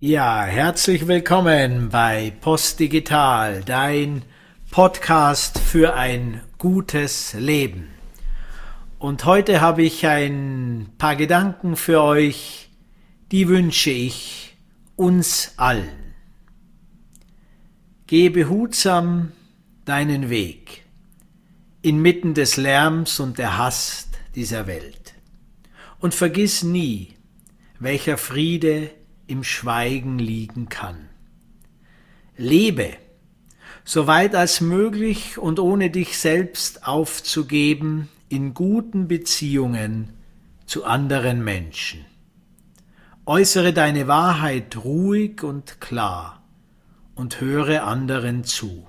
Ja, herzlich willkommen bei Postdigital, dein Podcast für ein gutes Leben. Und heute habe ich ein paar Gedanken für euch, die wünsche ich uns allen. Gehe behutsam deinen Weg inmitten des Lärms und der Hast dieser Welt. Und vergiss nie, welcher Friede im Schweigen liegen kann. Lebe, soweit als möglich und ohne dich selbst aufzugeben, in guten Beziehungen zu anderen Menschen. Äußere deine Wahrheit ruhig und klar und höre anderen zu,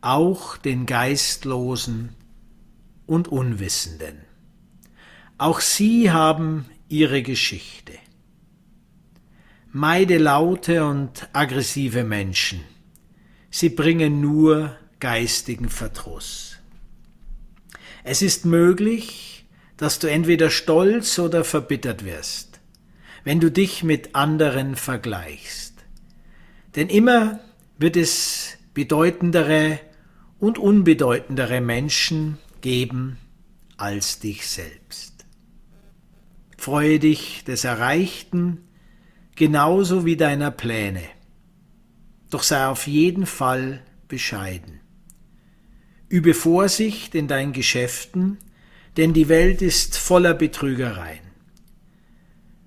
auch den Geistlosen und Unwissenden. Auch sie haben ihre Geschichte. Meide laute und aggressive Menschen. Sie bringen nur geistigen Verdruss. Es ist möglich, dass du entweder stolz oder verbittert wirst, wenn du dich mit anderen vergleichst. Denn immer wird es bedeutendere und unbedeutendere Menschen geben als dich selbst. Freue dich des Erreichten, genauso wie deiner Pläne. Doch sei auf jeden Fall bescheiden. Übe Vorsicht in deinen Geschäften, denn die Welt ist voller Betrügereien.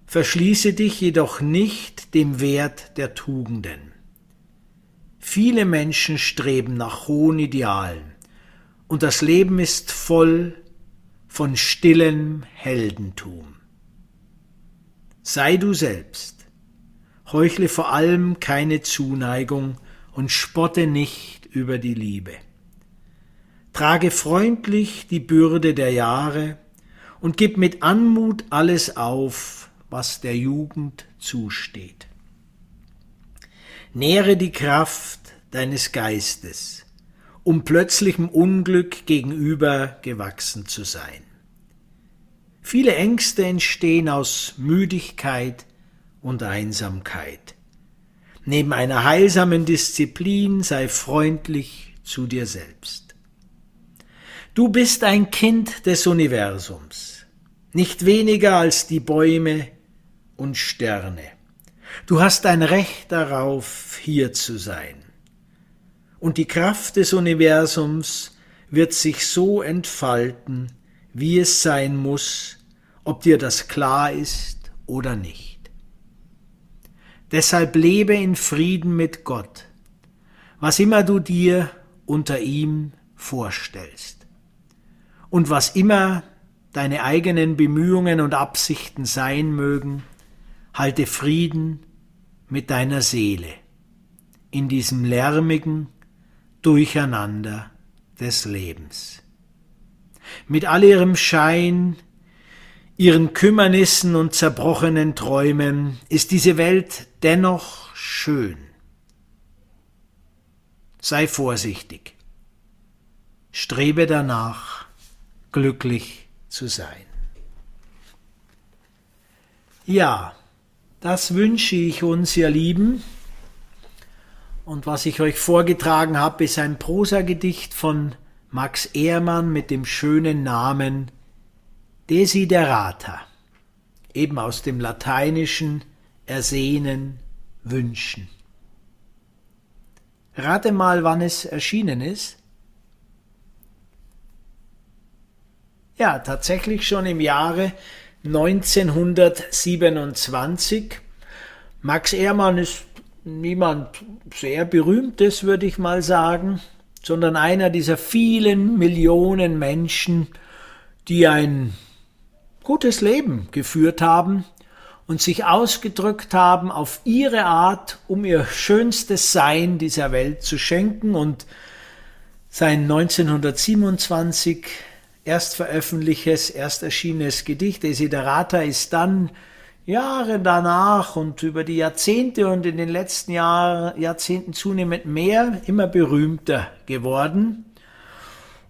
Verschließe dich jedoch nicht dem Wert der Tugenden. Viele Menschen streben nach hohen Idealen, und das Leben ist voll von stillem Heldentum. Sei du selbst heuchle vor allem keine Zuneigung und spotte nicht über die Liebe. Trage freundlich die Bürde der Jahre und gib mit Anmut alles auf, was der Jugend zusteht. Nähre die Kraft deines Geistes, um plötzlichem Unglück gegenüber gewachsen zu sein. Viele Ängste entstehen aus Müdigkeit, und Einsamkeit. Neben einer heilsamen Disziplin sei freundlich zu dir selbst. Du bist ein Kind des Universums, nicht weniger als die Bäume und Sterne. Du hast ein Recht darauf, hier zu sein. Und die Kraft des Universums wird sich so entfalten, wie es sein muss, ob dir das klar ist oder nicht. Deshalb lebe in Frieden mit Gott, was immer du dir unter ihm vorstellst. Und was immer deine eigenen Bemühungen und Absichten sein mögen, halte Frieden mit deiner Seele in diesem lärmigen Durcheinander des Lebens. Mit all ihrem Schein, ihren Kümmernissen und zerbrochenen Träumen ist diese Welt dennoch schön. Sei vorsichtig. Strebe danach, glücklich zu sein. Ja, das wünsche ich uns, ihr Lieben. Und was ich euch vorgetragen habe, ist ein Prosagedicht von Max Ehrmann mit dem schönen Namen Desiderata, eben aus dem Lateinischen ersehnen, wünschen. Rate mal, wann es erschienen ist. Ja, tatsächlich schon im Jahre 1927. Max Ehrmann ist niemand sehr berühmtes, würde ich mal sagen, sondern einer dieser vielen Millionen Menschen, die ein gutes Leben geführt haben und sich ausgedrückt haben auf ihre Art, um ihr schönstes Sein dieser Welt zu schenken und sein 1927 erst veröffentlichtes, erst erschienenes Gedicht Desiderata ist dann Jahre danach und über die Jahrzehnte und in den letzten Jahr, Jahrzehnten zunehmend mehr, immer berühmter geworden.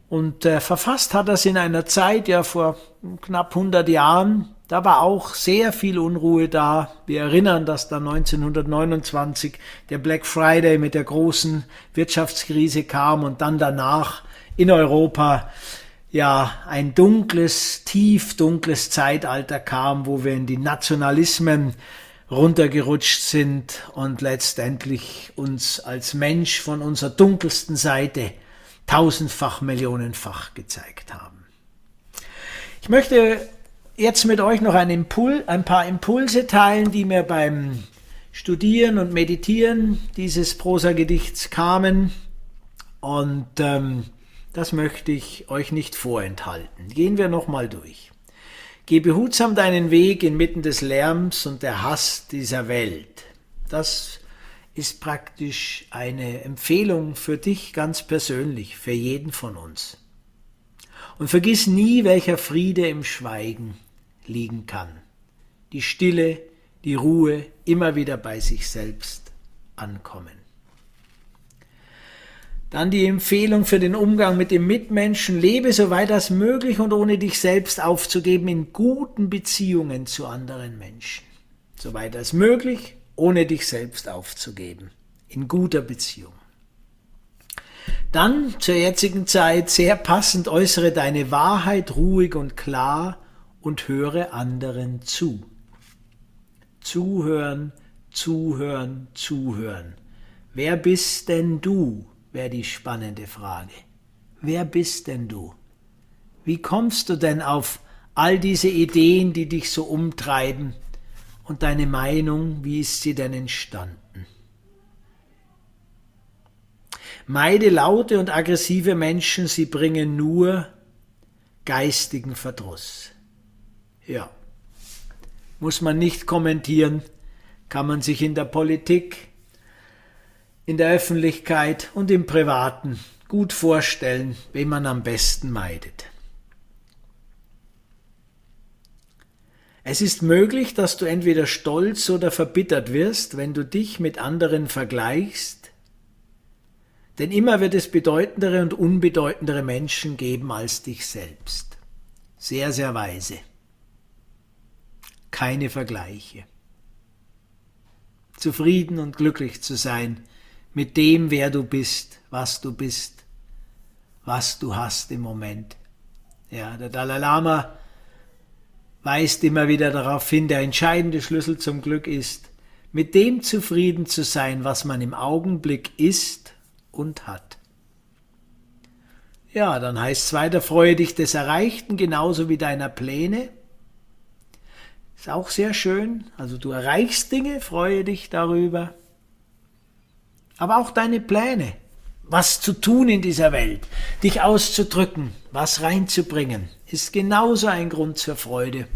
Und äh, verfasst hat es in einer Zeit, ja vor knapp 100 Jahren, Da war auch sehr viel Unruhe da. Wir erinnern, dass da 1929 der Black Friday mit der großen Wirtschaftskrise kam und dann danach in Europa ja ein dunkles, tief dunkles Zeitalter kam, wo wir in die Nationalismen runtergerutscht sind und letztendlich uns als Mensch von unserer dunkelsten Seite tausendfach, millionenfach gezeigt haben. Ich möchte jetzt mit euch noch ein, Impul, ein paar Impulse teilen, die mir beim Studieren und Meditieren dieses Prosagedichts kamen. Und ähm, das möchte ich euch nicht vorenthalten. Gehen wir nochmal durch. Geh behutsam deinen Weg inmitten des Lärms und der Hass dieser Welt. Das ist praktisch eine Empfehlung für dich ganz persönlich, für jeden von uns. Und vergiss nie, welcher Friede im Schweigen liegen kann. Die Stille, die Ruhe, immer wieder bei sich selbst ankommen. Dann die Empfehlung für den Umgang mit dem Mitmenschen. Lebe soweit als möglich und ohne dich selbst aufzugeben in guten Beziehungen zu anderen Menschen. Soweit als möglich, ohne dich selbst aufzugeben. In guter Beziehung. Dann zur jetzigen Zeit sehr passend äußere deine Wahrheit ruhig und klar und höre anderen zu. Zuhören, zuhören, zuhören. Wer bist denn du? wäre die spannende Frage. Wer bist denn du? Wie kommst du denn auf all diese Ideen, die dich so umtreiben? Und deine Meinung, wie ist sie denn entstanden? Meide laute und aggressive Menschen, sie bringen nur geistigen Verdruss. Ja. Muss man nicht kommentieren, kann man sich in der Politik, in der Öffentlichkeit und im Privaten gut vorstellen, wen man am besten meidet. Es ist möglich, dass du entweder stolz oder verbittert wirst, wenn du dich mit anderen vergleichst, denn immer wird es bedeutendere und unbedeutendere Menschen geben als dich selbst. Sehr, sehr weise keine Vergleiche. Zufrieden und glücklich zu sein mit dem, wer du bist, was du bist, was du hast im Moment. Ja, der Dalai Lama weist immer wieder darauf hin, der entscheidende Schlüssel zum Glück ist, mit dem zufrieden zu sein, was man im Augenblick ist und hat. Ja, dann heißt es weiter, freue dich des Erreichten genauso wie deiner Pläne ist auch sehr schön. Also du erreichst Dinge, freue dich darüber. Aber auch deine Pläne, was zu tun in dieser Welt, dich auszudrücken, was reinzubringen, ist genauso ein Grund zur Freude.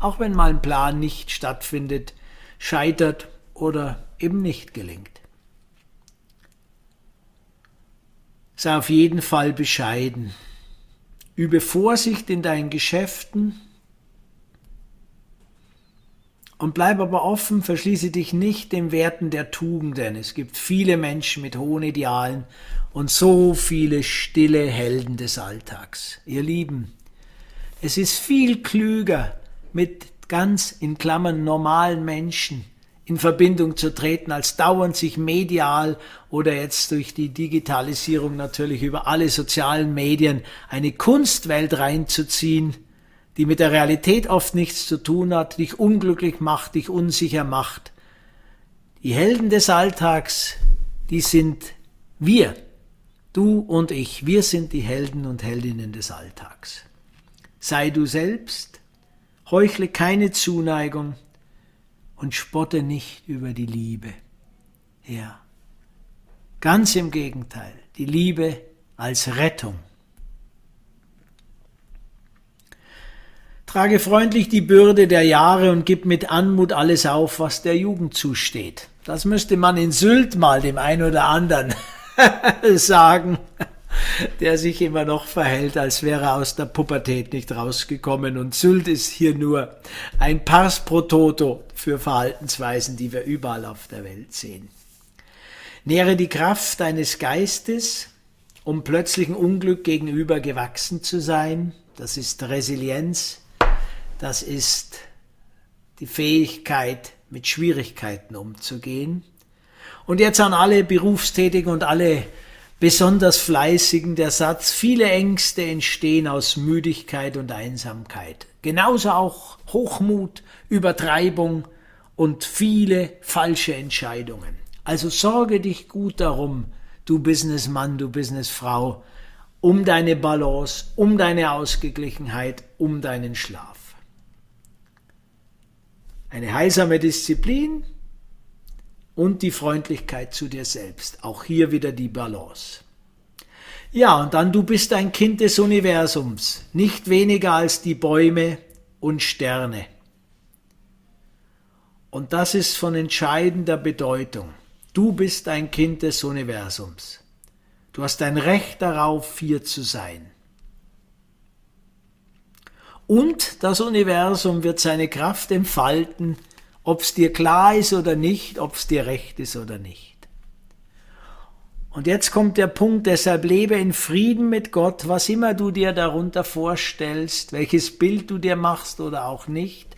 Auch wenn mal ein Plan nicht stattfindet, scheitert oder eben nicht gelingt. Sei auf jeden Fall bescheiden. Übe Vorsicht in deinen Geschäften, und bleib aber offen, verschließe dich nicht den Werten der Tugenden. Es gibt viele Menschen mit hohen Idealen und so viele stille Helden des Alltags. Ihr Lieben, es ist viel klüger, mit ganz in Klammern normalen Menschen in Verbindung zu treten, als dauernd sich medial oder jetzt durch die Digitalisierung natürlich über alle sozialen Medien eine Kunstwelt reinzuziehen, die mit der Realität oft nichts zu tun hat, dich unglücklich macht, dich unsicher macht. Die Helden des Alltags, die sind wir, du und ich, wir sind die Helden und Heldinnen des Alltags. Sei du selbst, heuchle keine Zuneigung und spotte nicht über die Liebe. Ja, ganz im Gegenteil, die Liebe als Rettung. Trage freundlich die Bürde der Jahre und gib mit Anmut alles auf, was der Jugend zusteht. Das müsste man in Sylt mal dem einen oder anderen sagen, der sich immer noch verhält, als wäre er aus der Pubertät nicht rausgekommen. Und Sylt ist hier nur ein Pars pro Toto für Verhaltensweisen, die wir überall auf der Welt sehen. Nähre die Kraft deines Geistes, um plötzlichen Unglück gegenüber gewachsen zu sein. Das ist Resilienz, das ist die Fähigkeit, mit Schwierigkeiten umzugehen. Und jetzt an alle Berufstätigen und alle besonders Fleißigen der Satz, viele Ängste entstehen aus Müdigkeit und Einsamkeit. Genauso auch Hochmut, Übertreibung und viele falsche Entscheidungen. Also sorge dich gut darum, du Businessmann, du Businessfrau, um deine Balance, um deine Ausgeglichenheit, um deinen Schlaf. Eine heilsame Disziplin und die Freundlichkeit zu dir selbst. Auch hier wieder die Balance. Ja, und dann du bist ein Kind des Universums, nicht weniger als die Bäume und Sterne. Und das ist von entscheidender Bedeutung. Du bist ein Kind des Universums. Du hast ein Recht darauf, hier zu sein. Und das Universum wird seine Kraft entfalten, ob es dir klar ist oder nicht, ob es dir recht ist oder nicht. Und jetzt kommt der Punkt, deshalb lebe in Frieden mit Gott, was immer du dir darunter vorstellst, welches Bild du dir machst oder auch nicht.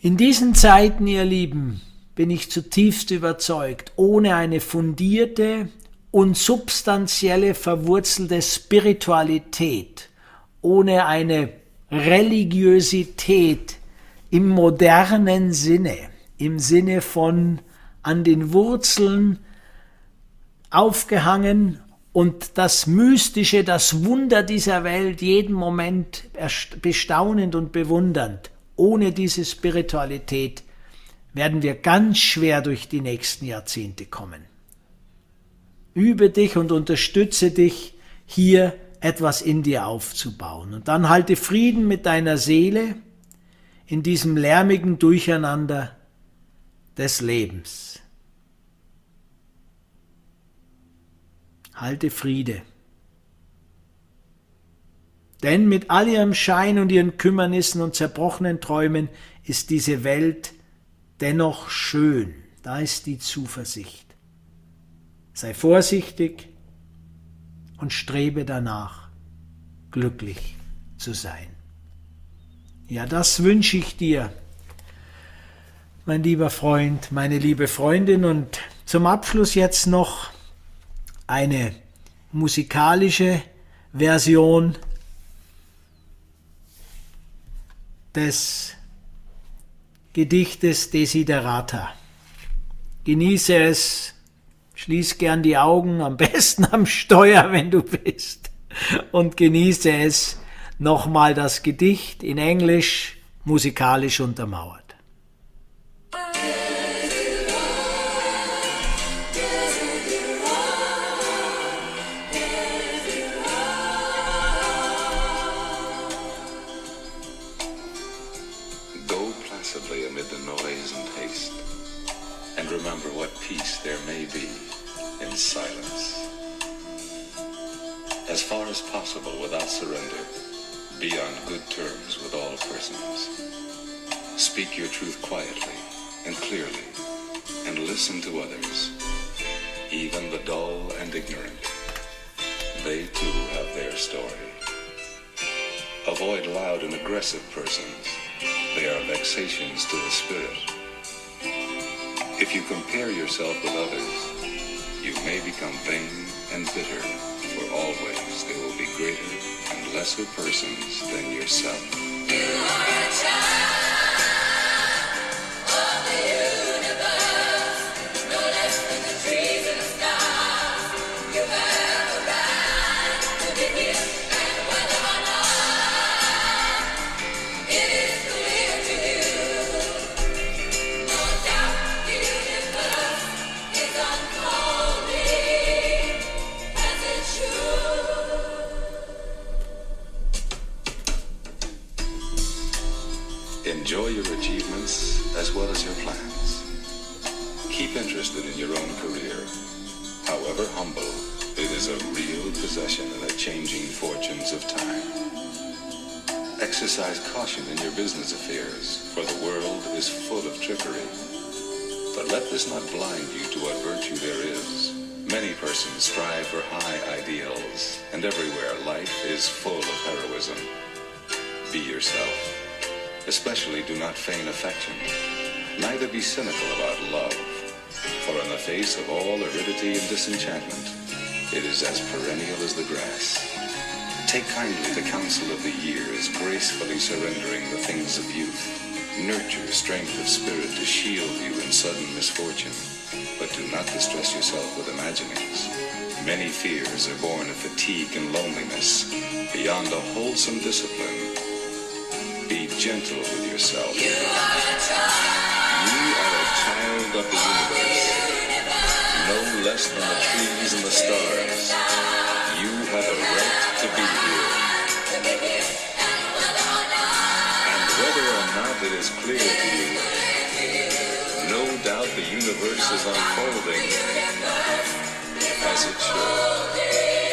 In diesen Zeiten, ihr Lieben, bin ich zutiefst überzeugt, ohne eine fundierte und substanzielle verwurzelte Spiritualität, ohne eine Religiosität im modernen Sinne, im Sinne von an den Wurzeln aufgehangen und das Mystische, das Wunder dieser Welt jeden Moment bestaunend und bewundernd. Ohne diese Spiritualität werden wir ganz schwer durch die nächsten Jahrzehnte kommen. Übe dich und unterstütze dich, hier etwas in dir aufzubauen. Und dann halte Frieden mit deiner Seele in diesem lärmigen Durcheinander des Lebens. Halte Friede. Denn mit all ihrem Schein und ihren Kümmernissen und zerbrochenen Träumen ist diese Welt dennoch schön. Da ist die Zuversicht. Sei vorsichtig und strebe danach, glücklich zu sein. Ja, das wünsche ich dir, mein lieber Freund, meine liebe Freundin. Und zum Abschluss jetzt noch eine musikalische Version des Gedichtes Desiderata. Genieße es, schließ gern die Augen, am besten am Steuer, wenn du bist, und genieße es, nochmal das Gedicht in Englisch musikalisch untermauert. and remember what peace there may be in silence. As far as possible without surrender, be on good terms with all persons. Speak your truth quietly and clearly, and listen to others, even the dull and ignorant. They too have their story. Avoid loud and aggressive persons. They are vexations to the spirit if you compare yourself with others, you may become vain and bitter, for always there will be greater and lesser persons than yourself. You Enjoy your achievements as well as your plans. Keep interested in your own career. However humble, it is a real possession in the changing fortunes of time. Exercise caution in your business affairs, for the world is full of trickery. But let this not blind you to what virtue there is. Many persons strive for high ideals, and everywhere life is full of heroism. Be yourself. Especially do not feign affection. Neither be cynical about love. For in the face of all aridity and disenchantment, it is as perennial as the grass. Take kindly the counsel of the years, gracefully surrendering the things of youth. Nurture strength of spirit to shield you in sudden misfortune, but do not distress yourself with imaginings. Many fears are born of fatigue and loneliness. Beyond a wholesome discipline, gentle with yourself. You are a child, you are a child of the universe, no less than the trees and the stars. You have a right to be here. And whether or not it is clear to you, no doubt the universe is unfolding as it should.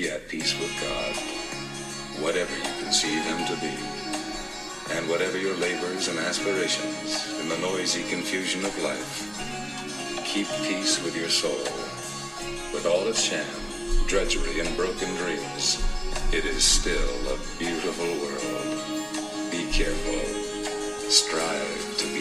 Be at peace with God, whatever you conceive Him to be, and whatever your labors and aspirations in the noisy confusion of life. Keep peace with your soul, with all its sham, drudgery, and broken dreams. It is still a beautiful world. Be careful. Strive to be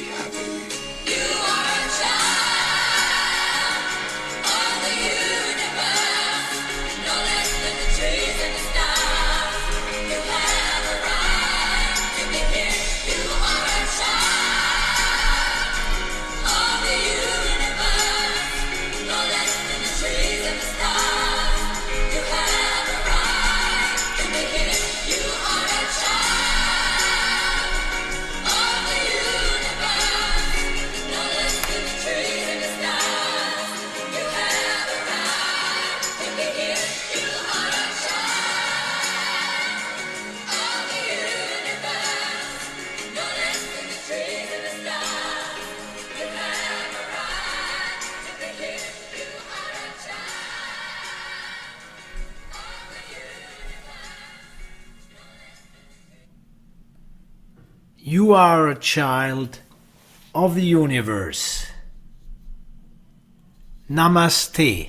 You are a child of the universe. Namaste.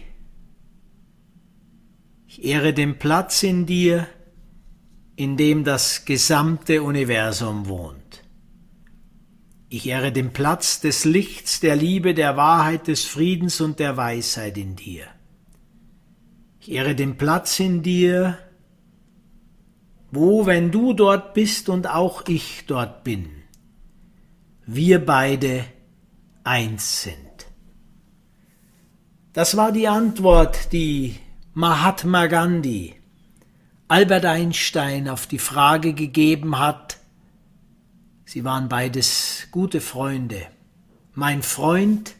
Ich ehre den Platz in dir, in dem das gesamte Universum wohnt. Ich ehre den Platz des Lichts, der Liebe, der Wahrheit, des Friedens und der Weisheit in dir. Ich ehre den Platz in dir, wo, wenn du dort bist und auch ich dort bin, wir beide eins sind. Das war die Antwort, die Mahatma Gandhi Albert Einstein auf die Frage gegeben hat, sie waren beides gute Freunde. Mein Freund,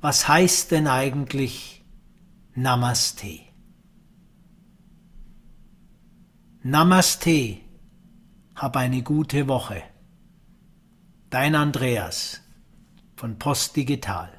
was heißt denn eigentlich Namaste? Namaste. Hab eine gute Woche. Dein Andreas von Post Digital.